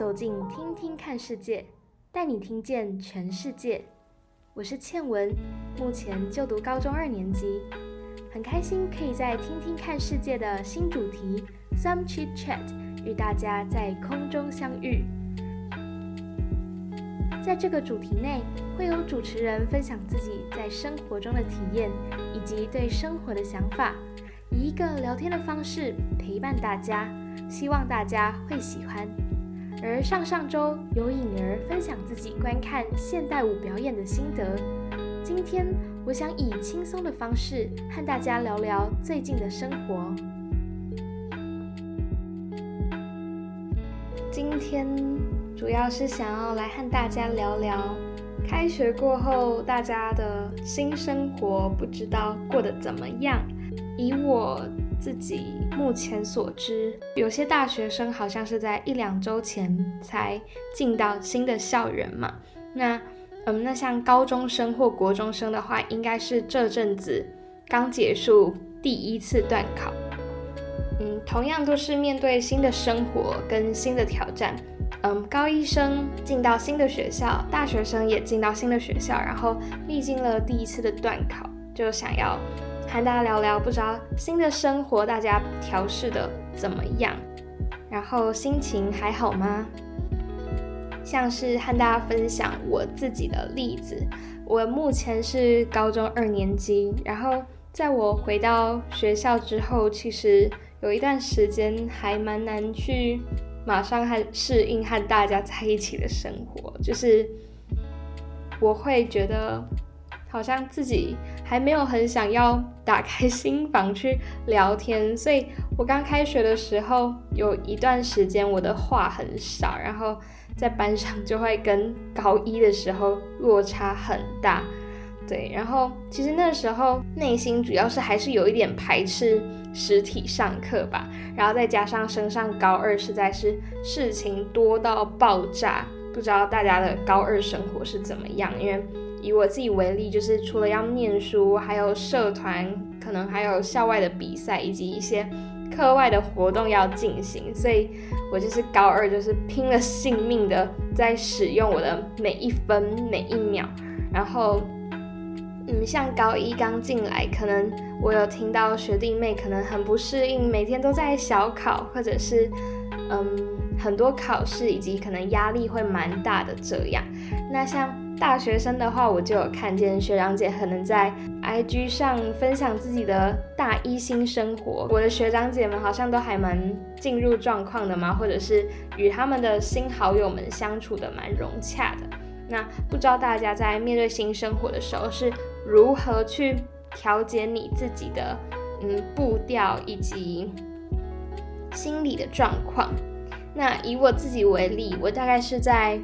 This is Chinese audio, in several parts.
走进听听看世界，带你听见全世界。我是倩文，目前就读高中二年级，很开心可以在听听看世界的新主题 Some Chit Chat 与大家在空中相遇。在这个主题内，会有主持人分享自己在生活中的体验以及对生活的想法，以一个聊天的方式陪伴大家。希望大家会喜欢。而上上周有颖儿分享自己观看现代舞表演的心得。今天我想以轻松的方式和大家聊聊最近的生活。今天主要是想要来和大家聊聊开学过后大家的新生活，不知道过得怎么样。以我。自己目前所知，有些大学生好像是在一两周前才进到新的校园嘛。那，嗯，那像高中生或国中生的话，应该是这阵子刚结束第一次段考。嗯，同样都是面对新的生活跟新的挑战。嗯，高一生进到新的学校，大学生也进到新的学校，然后历经了第一次的段考，就想要。和大家聊聊，不知道新的生活大家调试的怎么样，然后心情还好吗？像是和大家分享我自己的例子，我目前是高中二年级，然后在我回到学校之后，其实有一段时间还蛮难去马上和适应和大家在一起的生活，就是我会觉得。好像自己还没有很想要打开心房去聊天，所以我刚开学的时候有一段时间我的话很少，然后在班上就会跟高一的时候落差很大，对，然后其实那时候内心主要是还是有一点排斥实体上课吧，然后再加上升上高二实在是事情多到爆炸，不知道大家的高二生活是怎么样，因为。以我自己为例，就是除了要念书，还有社团，可能还有校外的比赛，以及一些课外的活动要进行，所以我就是高二，就是拼了性命的在使用我的每一分每一秒。然后，嗯，像高一刚进来，可能我有听到学弟妹可能很不适应，每天都在小考，或者是嗯很多考试，以及可能压力会蛮大的这样。那像。大学生的话，我就有看见学长姐可能在 IG 上分享自己的大一新生活。我的学长姐们好像都还蛮进入状况的嘛，或者是与他们的新好友们相处的蛮融洽的。那不知道大家在面对新生活的时候是如何去调节你自己的嗯步调以及心理的状况？那以我自己为例，我大概是在。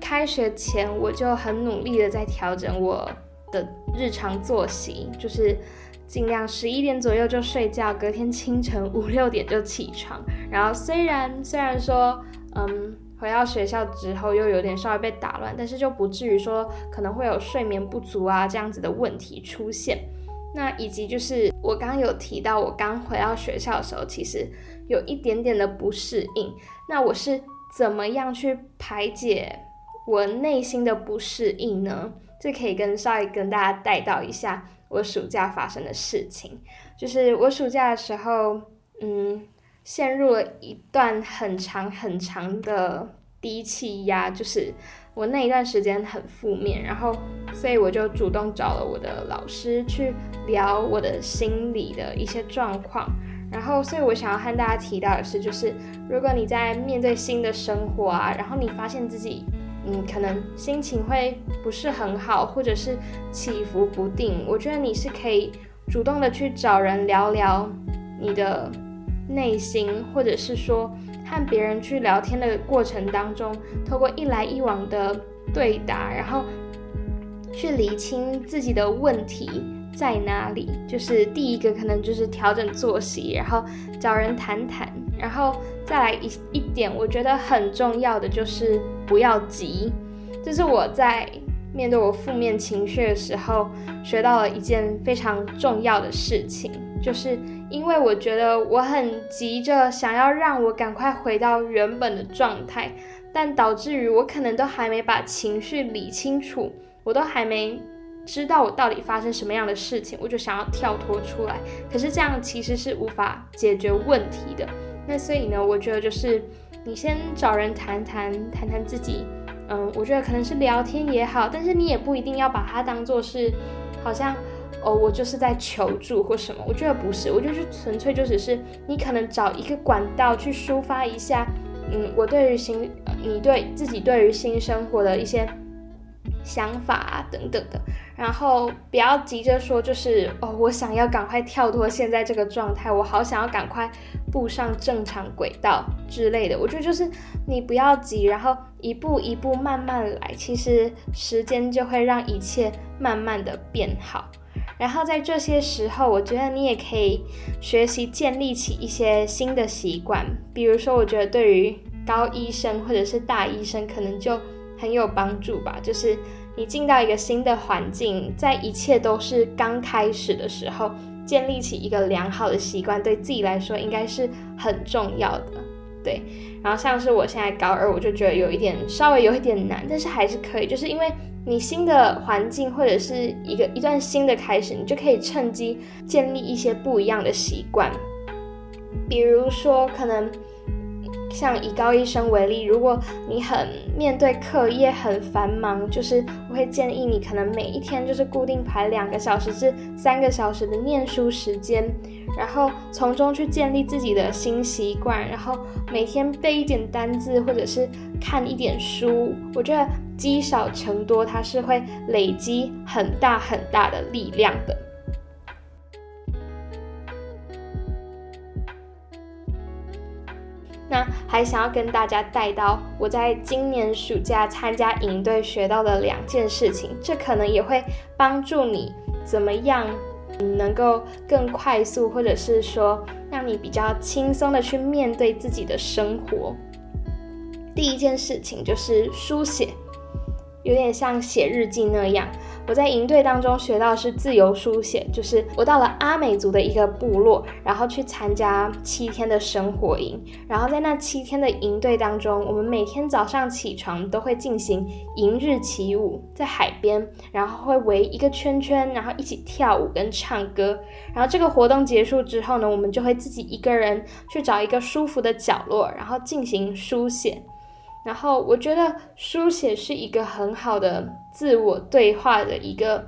开学前我就很努力的在调整我的日常作息，就是尽量十一点左右就睡觉，隔天清晨五六点就起床。然后虽然虽然说，嗯，回到学校之后又有点稍微被打乱，但是就不至于说可能会有睡眠不足啊这样子的问题出现。那以及就是我刚刚有提到，我刚回到学校的时候，其实有一点点的不适应。那我是怎么样去排解？我内心的不适应呢，就可以跟稍微跟大家带到一下我暑假发生的事情。就是我暑假的时候，嗯，陷入了一段很长很长的低气压，就是我那一段时间很负面，然后所以我就主动找了我的老师去聊我的心理的一些状况。然后，所以我想要和大家提到的是，就是如果你在面对新的生活啊，然后你发现自己。嗯，可能心情会不是很好，或者是起伏不定。我觉得你是可以主动的去找人聊聊你的内心，或者是说和别人去聊天的过程当中，透过一来一往的对答，然后去理清自己的问题在哪里。就是第一个可能就是调整作息，然后找人谈谈，然后。再来一一点，我觉得很重要的就是不要急。这是我在面对我负面情绪的时候学到了一件非常重要的事情，就是因为我觉得我很急着想要让我赶快回到原本的状态，但导致于我可能都还没把情绪理清楚，我都还没知道我到底发生什么样的事情，我就想要跳脱出来。可是这样其实是无法解决问题的。那所以呢，我觉得就是你先找人谈谈，谈谈自己。嗯，我觉得可能是聊天也好，但是你也不一定要把它当做是好像哦，我就是在求助或什么。我觉得不是，我就是纯粹就只是你可能找一个管道去抒发一下。嗯，我对于新，你对自己对于新生活的一些想法啊等等的，然后不要急着说，就是哦，我想要赶快跳脱现在这个状态，我好想要赶快步上正常轨道之类的。我觉得就是你不要急，然后一步一步慢慢来，其实时间就会让一切慢慢的变好。然后在这些时候，我觉得你也可以学习建立起一些新的习惯。比如说，我觉得对于高医生或者是大医生，可能就很有帮助吧。就是你进到一个新的环境，在一切都是刚开始的时候，建立起一个良好的习惯，对自己来说应该是很重要的。对，然后像是我现在高二，我就觉得有一点稍微有一点难，但是还是可以，就是因为。你新的环境或者是一个一段新的开始，你就可以趁机建立一些不一样的习惯。比如说，可能像以高一生为例，如果你很面对课业很繁忙，就是我会建议你可能每一天就是固定排两个小时至三个小时的念书时间，然后从中去建立自己的新习惯，然后每天背一点单字或者是看一点书，我觉得。积少成多，它是会累积很大很大的力量的。那还想要跟大家带到我在今年暑假参加营队学到的两件事情，这可能也会帮助你怎么样能够更快速，或者是说让你比较轻松的去面对自己的生活。第一件事情就是书写。有点像写日记那样，我在营队当中学到是自由书写，就是我到了阿美族的一个部落，然后去参加七天的生活营，然后在那七天的营队当中，我们每天早上起床都会进行迎日起舞，在海边，然后会围一个圈圈，然后一起跳舞跟唱歌，然后这个活动结束之后呢，我们就会自己一个人去找一个舒服的角落，然后进行书写。然后我觉得书写是一个很好的自我对话的一个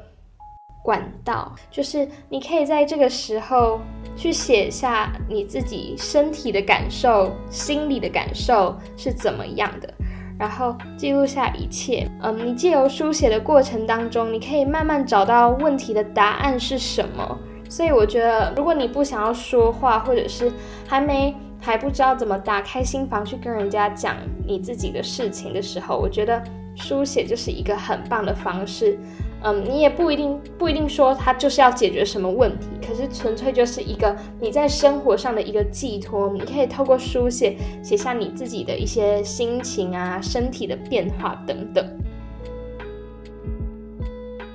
管道，就是你可以在这个时候去写下你自己身体的感受、心里的感受是怎么样的，然后记录下一切。嗯，你借由书写的过程当中，你可以慢慢找到问题的答案是什么。所以我觉得，如果你不想要说话，或者是还没。还不知道怎么打开心房去跟人家讲你自己的事情的时候，我觉得书写就是一个很棒的方式。嗯，你也不一定不一定说它就是要解决什么问题，可是纯粹就是一个你在生活上的一个寄托。你可以透过书写写下你自己的一些心情啊、身体的变化等等。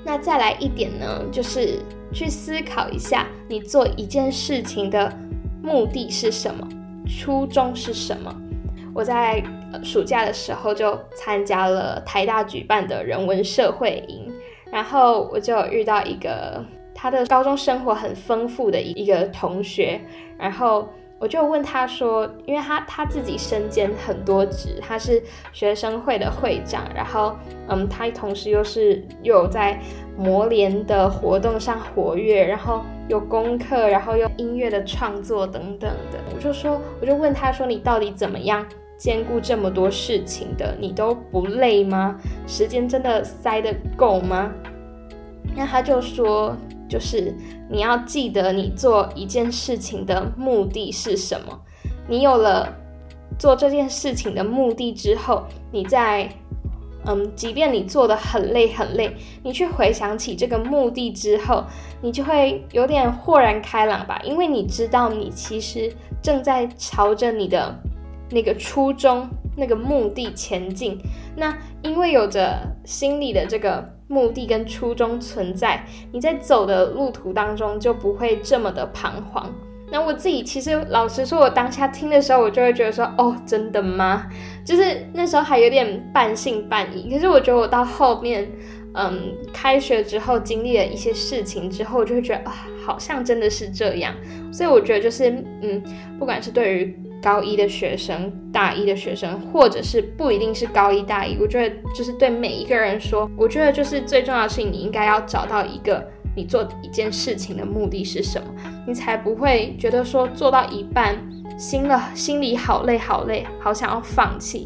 那再来一点呢，就是去思考一下你做一件事情的目的是什么。初衷是什么？我在暑假的时候就参加了台大举办的人文社会营，然后我就遇到一个他的高中生活很丰富的一个同学，然后我就问他说，因为他他自己身兼很多职，他是学生会的会长，然后嗯，他同时又是又有在磨联的活动上活跃，然后。有功课，然后又音乐的创作等等的，我就说，我就问他说，你到底怎么样兼顾这么多事情的？你都不累吗？时间真的塞得够吗？那他就说，就是你要记得你做一件事情的目的是什么。你有了做这件事情的目的之后，你再。嗯，即便你做得很累很累，你去回想起这个目的之后，你就会有点豁然开朗吧，因为你知道你其实正在朝着你的那个初衷、那个目的前进。那因为有着心里的这个目的跟初衷存在，你在走的路途当中就不会这么的彷徨。那我自己其实老实说，我当下听的时候，我就会觉得说，哦，真的吗？就是那时候还有点半信半疑。可是我觉得我到后面，嗯，开学之后经历了一些事情之后，就会觉得啊，好像真的是这样。所以我觉得就是，嗯，不管是对于高一的学生、大一的学生，或者是不一定是高一、大一，我觉得就是对每一个人说，我觉得就是最重要的事情，你应该要找到一个。你做一件事情的目的是什么？你才不会觉得说做到一半，心了心里好累好累，好想要放弃。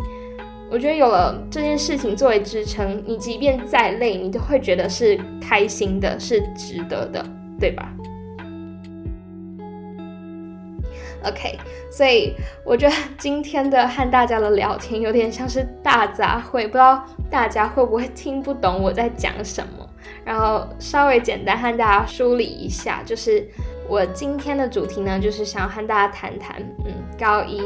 我觉得有了这件事情作为支撑，你即便再累，你都会觉得是开心的，是值得的，对吧？OK，所以我觉得今天的和大家的聊天有点像是大杂烩，不知道大家会不会听不懂我在讲什么。然后稍微简单和大家梳理一下，就是我今天的主题呢，就是想要和大家谈谈，嗯，高一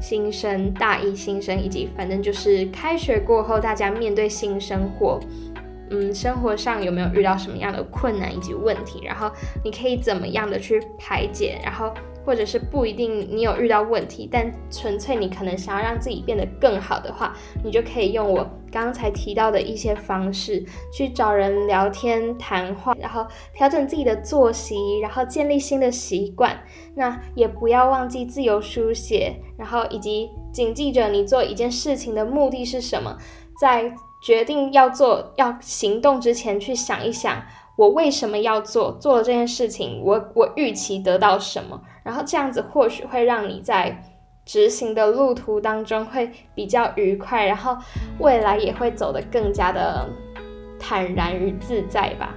新生、大一新生，以及反正就是开学过后大家面对新生活，嗯，生活上有没有遇到什么样的困难以及问题，然后你可以怎么样的去排解，然后。或者是不一定你有遇到问题，但纯粹你可能想要让自己变得更好的话，你就可以用我刚才提到的一些方式去找人聊天谈话，然后调整自己的作息，然后建立新的习惯。那也不要忘记自由书写，然后以及谨记着你做一件事情的目的是什么，在决定要做要行动之前去想一想。我为什么要做？做了这件事情，我我预期得到什么？然后这样子或许会让你在执行的路途当中会比较愉快，然后未来也会走得更加的坦然与自在吧。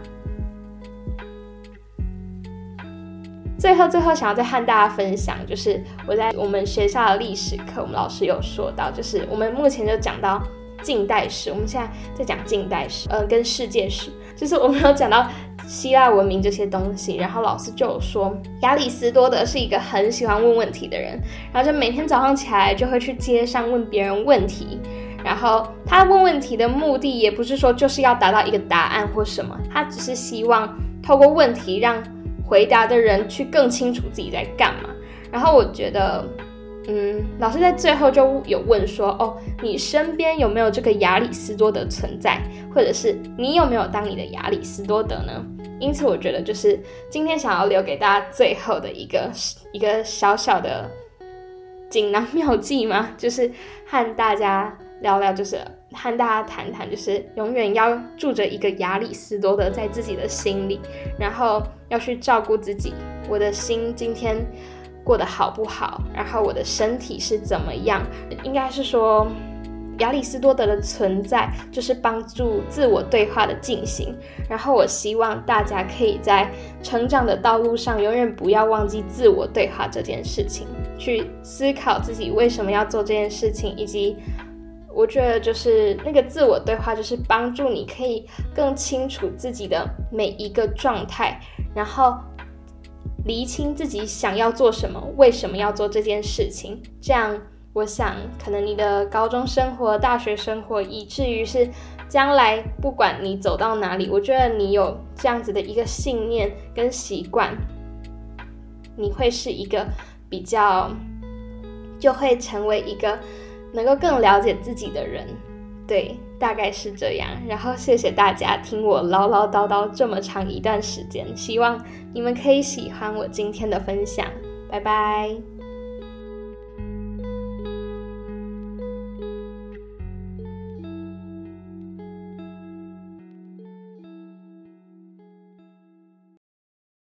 最后，最后想要再和大家分享，就是我在我们学校的历史课，我们老师有说到，就是我们目前就讲到近代史，我们现在在讲近代史，呃，跟世界史。就是我们有讲到希腊文明这些东西，然后老师就说，亚里斯多德是一个很喜欢问问题的人，然后就每天早上起来就会去街上问别人问题，然后他问问题的目的也不是说就是要达到一个答案或什么，他只是希望透过问题让回答的人去更清楚自己在干嘛。然后我觉得。嗯，老师在最后就有问说，哦，你身边有没有这个亚里斯多德存在，或者是你有没有当你的亚里斯多德呢？因此，我觉得就是今天想要留给大家最后的一个一个小小的锦囊妙计嘛，就是和大家聊聊，就是和大家谈谈，就是永远要住着一个亚里斯多德在自己的心里，然后要去照顾自己。我的心今天。过得好不好？然后我的身体是怎么样？应该是说，亚里斯多德的存在就是帮助自我对话的进行。然后我希望大家可以在成长的道路上，永远不要忘记自我对话这件事情，去思考自己为什么要做这件事情，以及我觉得就是那个自我对话，就是帮助你可以更清楚自己的每一个状态，然后。厘清自己想要做什么，为什么要做这件事情，这样我想，可能你的高中生活、大学生活，以至于是将来不管你走到哪里，我觉得你有这样子的一个信念跟习惯，你会是一个比较，就会成为一个能够更了解自己的人。对，大概是这样。然后谢谢大家听我唠唠叨叨这么长一段时间，希望你们可以喜欢我今天的分享。拜拜。